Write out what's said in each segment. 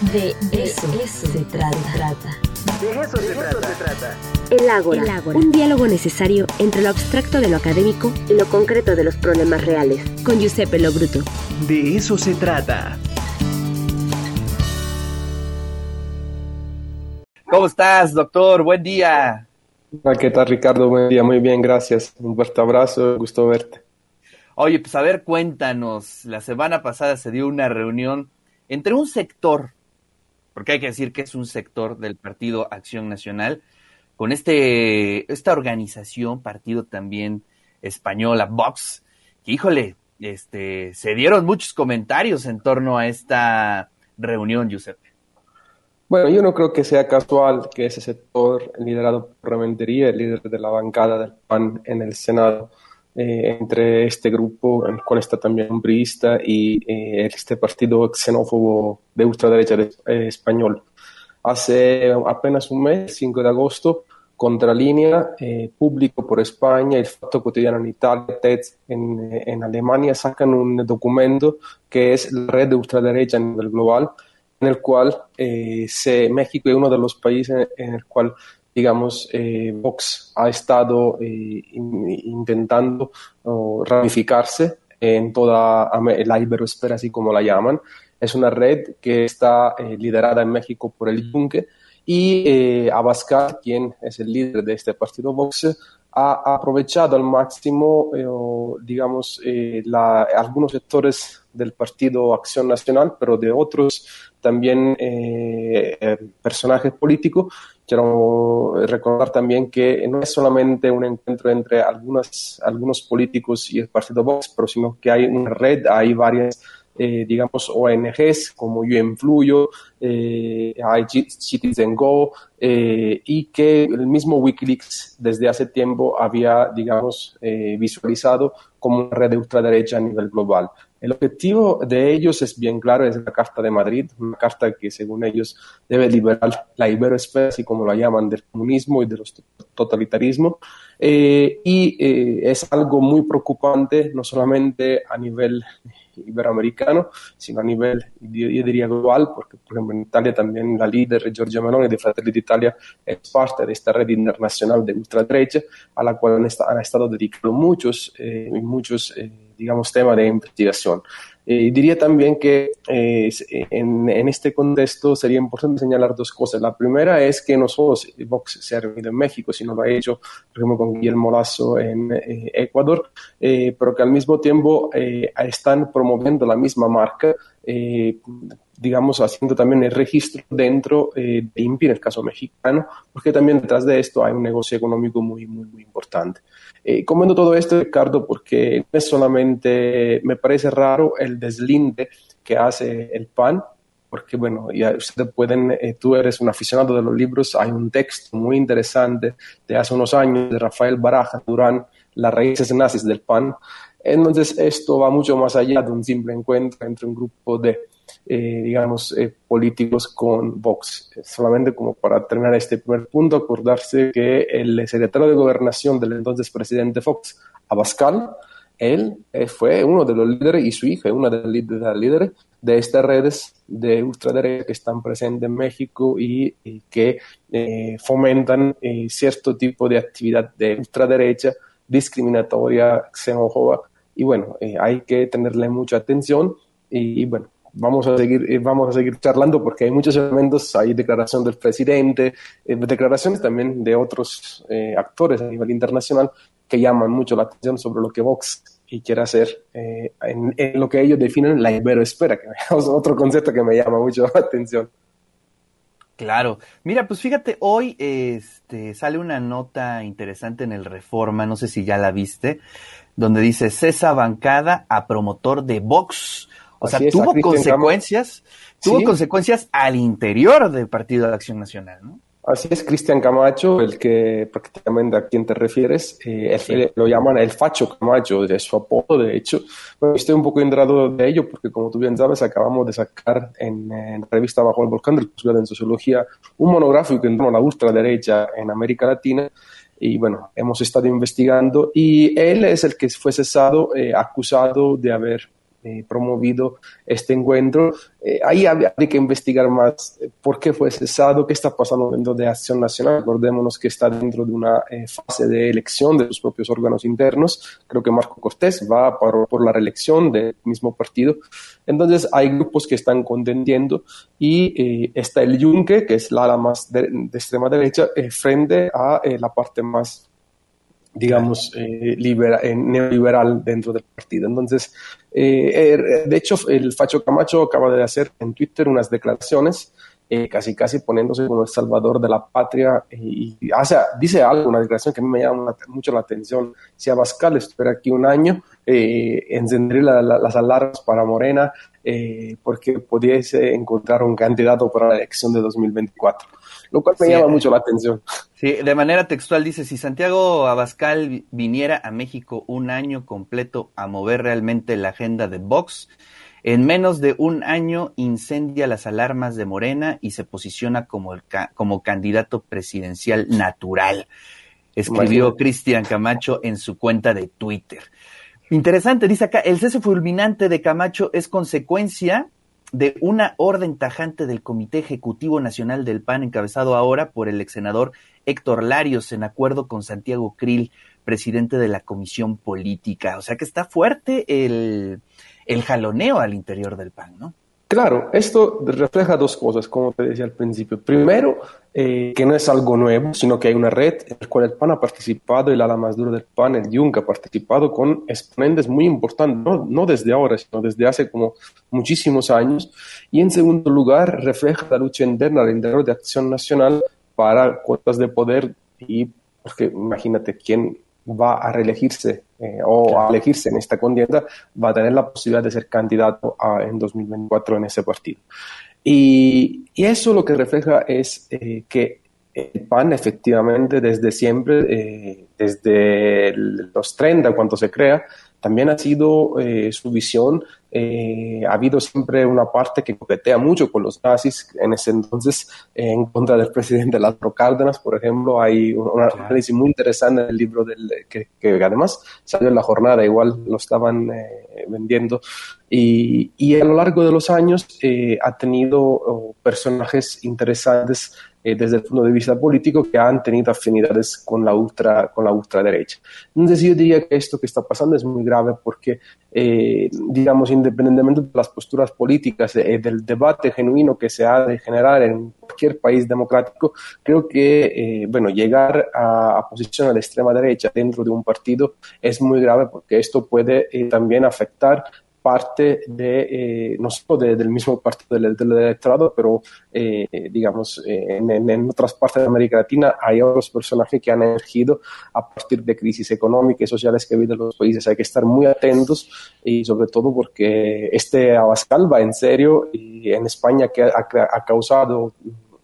De eso, se trata. De eso, se, trata. El Ágora, un diálogo necesario entre lo abstracto de lo académico y lo concreto de los problemas reales. Con Giuseppe Lobruto. De eso se trata. ¿Cómo estás, doctor? Buen día. ¿Qué tal, Ricardo? Buen día, muy bien, gracias. Un fuerte abrazo, gusto verte. Oye, pues a ver, cuéntanos. La semana pasada se dio una reunión entre un sector, porque hay que decir que es un sector del Partido Acción Nacional, con este, esta organización, partido también española, Vox, híjole, este, se dieron muchos comentarios en torno a esta reunión, Giuseppe. Bueno, yo no creo que sea casual que ese sector, liderado por Rementería, el líder de la bancada del PAN en el Senado, eh, entre este grupo, en el cual está también un priista, y eh, este partido xenófobo de ultraderecha eh, español. Hace apenas un mes, 5 de agosto, Contralínea, eh, Público por España, El Fatto Cotidiano en Italia, TED en, en, Alemania sacan un documento que es la red de ultraderecha a nivel global, en el cual se, México es uno de los países en el cual digamos, eh, Vox ha estado eh, intentando ramificarse en toda la iberoesfera, así como la llaman. Es una red que está eh, liderada en México por el Yunque y Abascal, quien es el líder de este partido Vox, ha aprovechado al máximo, digamos, algunos sectores del Partido Acción Nacional, pero de otros también personajes políticos Quiero recordar también que no es solamente un encuentro entre algunos, algunos políticos y el Partido Vox, pero sino que hay una red, hay varias, eh, digamos, ONGs como Yo Influyo, eh, hay Citizen Go, eh, y que el mismo Wikileaks desde hace tiempo había, digamos, visualizado como una red de ultraderecha a nivel global. El objetivo de ellos es bien claro, es la Carta de Madrid, una carta que según ellos debe liberar la iberoesfera, así como la llaman, del comunismo y del totalitarismo. Eh, y eh, es algo muy preocupante, no solamente a nivel iberoamericano, sino a nivel, yo, diría, global, porque por ejemplo en Italia también la líder Giorgia Meloni de Fratelli d'Italia es parte de esta red internacional de ultraderecha, a la cual han, estado dedicando muchos, eh, muchos digamos, tema de investigación. Eh, diría también que eh, en, en, este contexto sería importante señalar dos cosas. La primera es que no solo Vox se ha reunido en México, sino lo ha hecho, por ejemplo, con Guillermo Lazo en eh, Ecuador, pero que al mismo tiempo están promoviendo la misma marca digamos, haciendo también el registro dentro de INPI, en el caso mexicano, porque también detrás de esto hay un negocio económico muy, muy, muy importante. Eh, comento todo esto, Ricardo, porque no es solamente, me parece raro el deslinde que hace el PAN, porque bueno, ya ustedes pueden, eh, tú eres un aficionado de los libros, hay un texto muy interesante de hace unos años de Rafael Baraja Durán, Las raíces nazis del PAN. Entonces, esto va mucho más allá de un simple encuentro entre un grupo de eh, digamos, eh, políticos con Vox. Solamente como para terminar este primer punto, acordarse que el secretario de Gobernación del entonces presidente Fox, Abascal, él eh, fue uno de los líderes y su hija, una de las líderes de estas redes de ultraderecha que están presentes en México y, que fomentan cierto tipo de actividad de ultraderecha, discriminatoria, xenófoba. Y bueno, hay que tenerle mucha atención y bueno, vamos a seguir, eh, vamos a seguir charlando porque hay muchos elementos, hay declaración del presidente, eh, declaraciones también de otros eh, actores a nivel internacional que llaman mucho la atención sobre lo que Vox quiere hacer en, lo que ellos definen la iberoesfera, que es otro concepto que me llama mucho la atención. Claro. Mira, pues fíjate, hoy este, sale una nota interesante en el Reforma, no sé si ya la viste, donde dice cesa bancada a promotor de Vox o sea, tuvo consecuencias, tuvo consecuencias al interior del Partido de Acción Nacional, ¿no? Así es, Cristian Camacho, el que prácticamente a quien te refieres, eh, lo llaman el Facho Camacho, de su apodo, de hecho. Bueno, estoy un poco entrado de ello porque, como tú bien sabes, acabamos de sacar en, la revista Bajo el Volcán del Posgrado en Sociología un monográfico en torno a la ultraderecha en América Latina y bueno, hemos estado investigando y él es el que fue cesado, eh, acusado de haber eh, promovido este encuentro. Eh, ahí habría que investigar más por qué fue cesado, qué está pasando dentro de Acción Nacional. Acordémonos que está dentro de una fase de elección de sus propios órganos internos. Creo que Marco Cortés va por, por la reelección del mismo partido. Entonces hay grupos que están contendiendo y está el Yunque, que es la ala más de, extrema derecha, frente a la parte más digamos, eh, eh, neoliberal dentro del partido. Entonces, eh, er, de hecho, el Facho Camacho acaba de hacer en Twitter unas declaraciones, casi casi poniéndose como el salvador de la patria, y, hace, dice algo, una declaración que a mí me llama mucho la atención. Si Abascal estuviera aquí un año, encendería las alarmas para Morena, porque pudiese encontrar un candidato para la elección de 2024 lo cual me llama mucho la atención. Sí, de manera textual dice, si Santiago Abascal viniera a México un año completo a mover realmente la agenda de Vox, en menos de un año incendia las alarmas de Morena y se posiciona como, el como candidato presidencial natural, escribió Cristian Camacho en su cuenta de Twitter. Interesante, dice acá, el cese fulminante de Camacho es consecuencia de una orden tajante del Comité Ejecutivo Nacional del PAN, encabezado ahora por el ex senador Héctor Larios, en acuerdo con Santiago Krill, presidente de la Comisión Política. O sea que está fuerte el, el jaloneo al interior del PAN, ¿no? Claro, esto refleja dos cosas, como te decía al principio. Primero, eh, que no es algo nuevo, sino que hay una red en la cual el PAN ha participado, el ala más duro del PAN, el Jung, ha participado con exponentes muy importantes, no, desde ahora, sino desde hace como muchísimos años. Y en segundo lugar, refleja la lucha interna al interior de Acción Nacional para cuotas de poder y, porque imagínate, quién va a reelegirse eh, o a elegirse en esta contienda, va a tener la posibilidad de ser candidato a, en 2024 en ese partido. Y, y eso lo que refleja es eh, que el PAN efectivamente desde siempre, eh, desde los 30 cuando se crea, también ha sido eh, su visión. Eh, ha habido siempre una parte que coquetea mucho con los nazis. En ese entonces, eh, en contra del presidente Lázaro Cárdenas, por ejemplo, hay un análisis muy interesante en el libro del, que, además salió en la jornada, igual lo estaban vendiendo. Y, y, a lo largo de los años ha tenido oh, personajes interesantes eh, desde el punto de vista político que han tenido afinidades con la, ultra, con la ultraderecha. Entonces yo diría que esto que está pasando es muy grave porque, eh, digamos, independientemente de las posturas políticas, eh, del debate genuino que se ha de generar en cualquier país democrático, creo que, bueno, llegar a, a posiciones de extrema derecha dentro de un partido es muy grave porque esto puede también afectar parte de, eh, no solo del mismo partido del, electorado, pero eh, digamos, eh, en, otras partes de América Latina hay otros personajes que han emergido a partir de crisis económicas y sociales que viven los países. Hay que estar muy atentos y sobre todo porque este Abascal va en serio y en España que ha, causado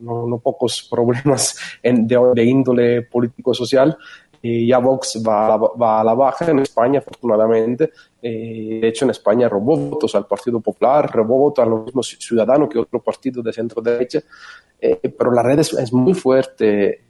no, pocos problemas de, índole político-social y ya Vox va, va, a la baja en España, afortunadamente. Eh, de hecho, en España robó votos al Partido Popular, robó votos a los mismos ciudadanos que otro partido de centro derecha. Eh, pero la red es, muy fuerte.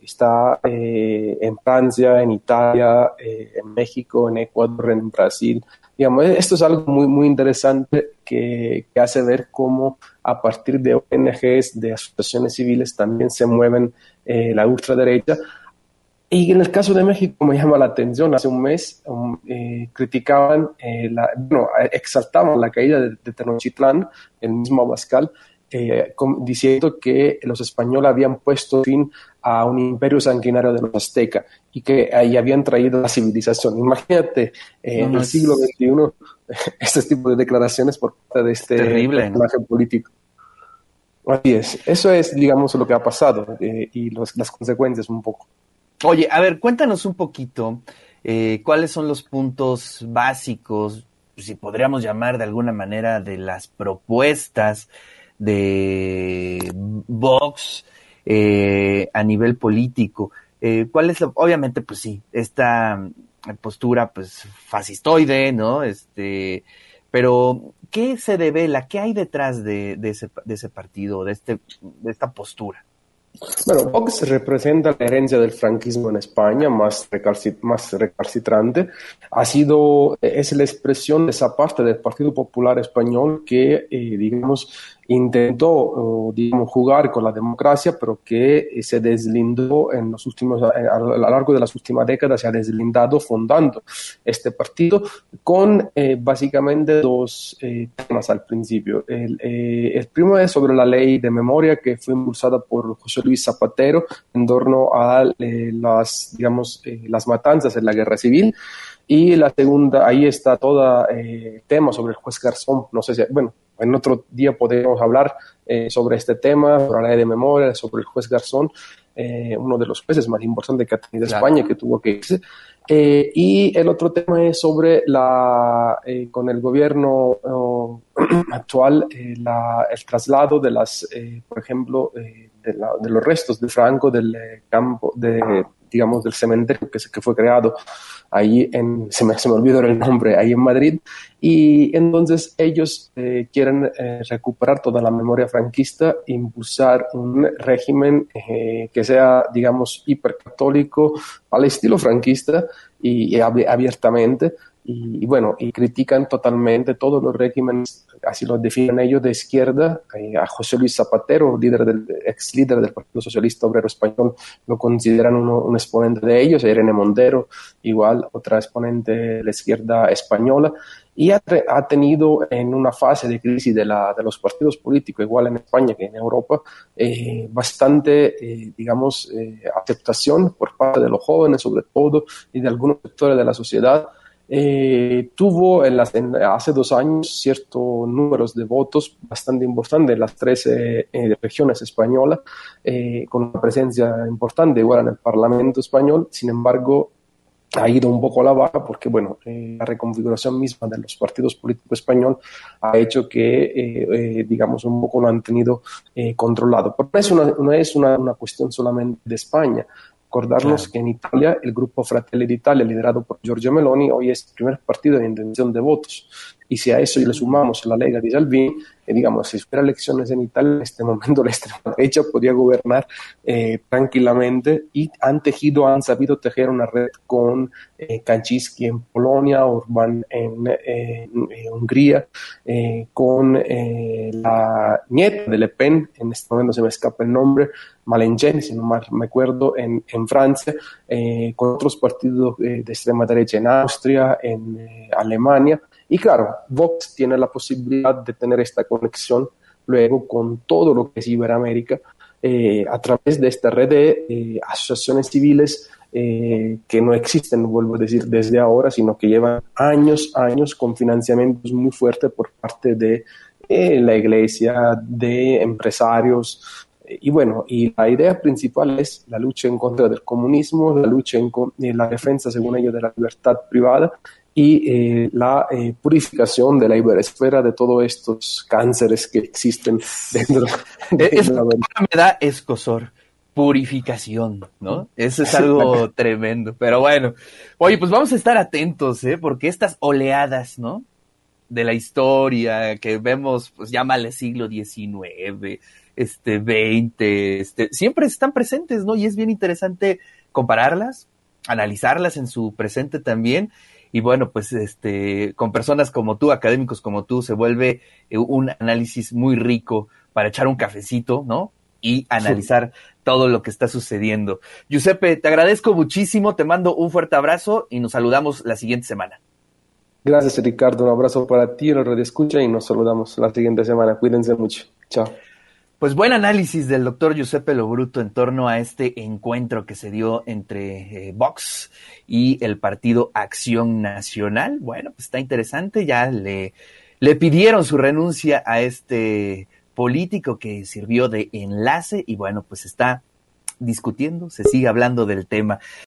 Está eh, en Francia, en Italia, en México, en Ecuador, en Brasil. Digamos, esto es algo muy, muy interesante que, que hace ver cómo a partir de ONGs, de asociaciones civiles, también se mueven la ultraderecha y en el caso de México me llama la atención, hace un mes um, eh, criticaban, eh, la, bueno, exaltaban la caída de, Tenochtitlán, el mismo Abascal, eh, diciendo que los españoles habían puesto fin a un imperio sanguinario de los aztecas y que ahí habían traído la civilización. Imagínate en el siglo XXI este tipo de declaraciones por parte de este personaje político. Así es, eso es, digamos, lo que ha pasado y las consecuencias un poco. Oye, a ver, cuéntanos un poquito eh, cuáles son los puntos básicos, si podríamos llamar de alguna manera, de las propuestas de Vox eh, a nivel político. Eh, ¿Cuál es, obviamente, pues sí, esta postura, pues, fascistoide, ¿no? Este, pero, ¿qué se devela? ¿Qué hay detrás de, ese, de ese partido, de, este, de esta postura? Bueno, Vox representa la herencia del franquismo en España, más, recalcitrante. Ha sido, es la expresión de esa parte del Partido Popular Español que, eh, digamos, intentó digamos, jugar con la democracia, pero que eh, se deslindó en los últimos, eh, a lo largo de las últimas décadas, se ha deslindado fundando este partido con eh, básicamente dos temas al principio. El, el, primero es sobre la ley de memoria que fue impulsada por José Luis Zapatero en torno a las, digamos, las matanzas en la guerra civil. Y la segunda, ahí está todo el tema sobre el juez Garzón. No sé si, bueno, en otro día podemos hablar eh, sobre este tema, sobre la ley de memoria, sobre el juez Garzón, eh, uno de los jueces más importantes que ha tenido España, que tuvo que irse. Eh, y el otro tema es sobre la, con el gobierno actual, el traslado de las, por ejemplo, de, de, los restos de Franco del campo, de, digamos, del cementerio que, que fue creado ahí en, se me, se me olvidó el nombre, ahí en Madrid, y entonces ellos eh, quieren eh, recuperar toda la memoria franquista, impulsar un régimen eh, que sea, digamos, hipercatólico al estilo franquista y, y abiertamente, y, bueno, y critican totalmente todos los regímenes, así lo definen ellos, de izquierda. Eh, a José Luis Zapatero, líder del, ex líder del Partido Socialista Obrero Español, lo consideran un exponente de ellos. Irene Montero, igual, otra exponente de la izquierda española. Y ha, ha tenido en una fase de crisis de, la, de, los partidos políticos, igual en España que en Europa, eh, bastante, eh, digamos, aceptación por parte de los jóvenes, sobre todo, y de algunos sectores de la sociedad eh, tuvo en las, hace dos años ciertos números de votos bastante importantes en las 13 eh, regiones españolas, eh, con una presencia importante igual en el Parlamento español. Sin embargo, ha ido un poco a la baja porque, bueno, la reconfiguración misma de los partidos políticos españoles ha hecho que, digamos, un poco lo han tenido controlado. Pero no es, una, no es una, una cuestión solamente de España. Recordarnos que en Italia el grupo Fratelli d'Italia, liderado por Giorgio Meloni, hoy es el primer partido de intención de votos. Y si a eso le sumamos la Lega de Salvini, eh, digamos, si hubiera elecciones en Italia, en este momento la extrema derecha podría gobernar eh, tranquilamente. Y han tejido, han sabido tejer una red con eh, Kaczynski en Polonia, Orbán en, Hungría, con la nieta de Le Pen, en este momento se me escapa el nombre, Malenchen, si no mal me acuerdo, en, en Francia, con otros partidos de extrema derecha en Austria, en Alemania, y claro, Vox tiene la posibilidad de tener esta conexión luego con todo lo que es Iberoamérica eh, a través de esta red de eh, asociaciones civiles eh, que no existen, vuelvo a decir, desde ahora, sino que llevan años, años con financiamientos muy fuertes por parte de la iglesia, de empresarios. Y bueno, y la idea principal es la lucha en contra del comunismo, la lucha en, la defensa, según ellos, de la libertad privada y eh, la eh, purificación de la iberesfera de todos estos cánceres que existen dentro de la me da escosor purificación, ¿no? Eso es algo tremendo. Pero bueno, oye, pues vamos a estar atentos, ¿eh? Porque estas oleadas, ¿no? De la historia que vemos, pues llámale siglo XIX, este, XX, este, siempre están presentes, ¿no? Y es bien interesante compararlas, analizarlas en su presente también y bueno, pues este, con personas como tú, académicos como tú, se vuelve eh, un análisis muy rico para echar un cafecito, ¿no? Y analizar todo lo que está sucediendo. Giuseppe, te agradezco muchísimo, te mando un fuerte abrazo y nos saludamos la siguiente semana. Gracias, Ricardo. Un abrazo para ti, lo de escucha y nos saludamos la siguiente semana. Cuídense mucho. Chao. Pues buen análisis del doctor Giuseppe Lobruto en torno a este encuentro que se dio entre eh, Vox y el partido Acción Nacional. Bueno, pues está interesante, ya le, le pidieron su renuncia a este político que sirvió de enlace y bueno, pues está discutiendo, se sigue hablando del tema.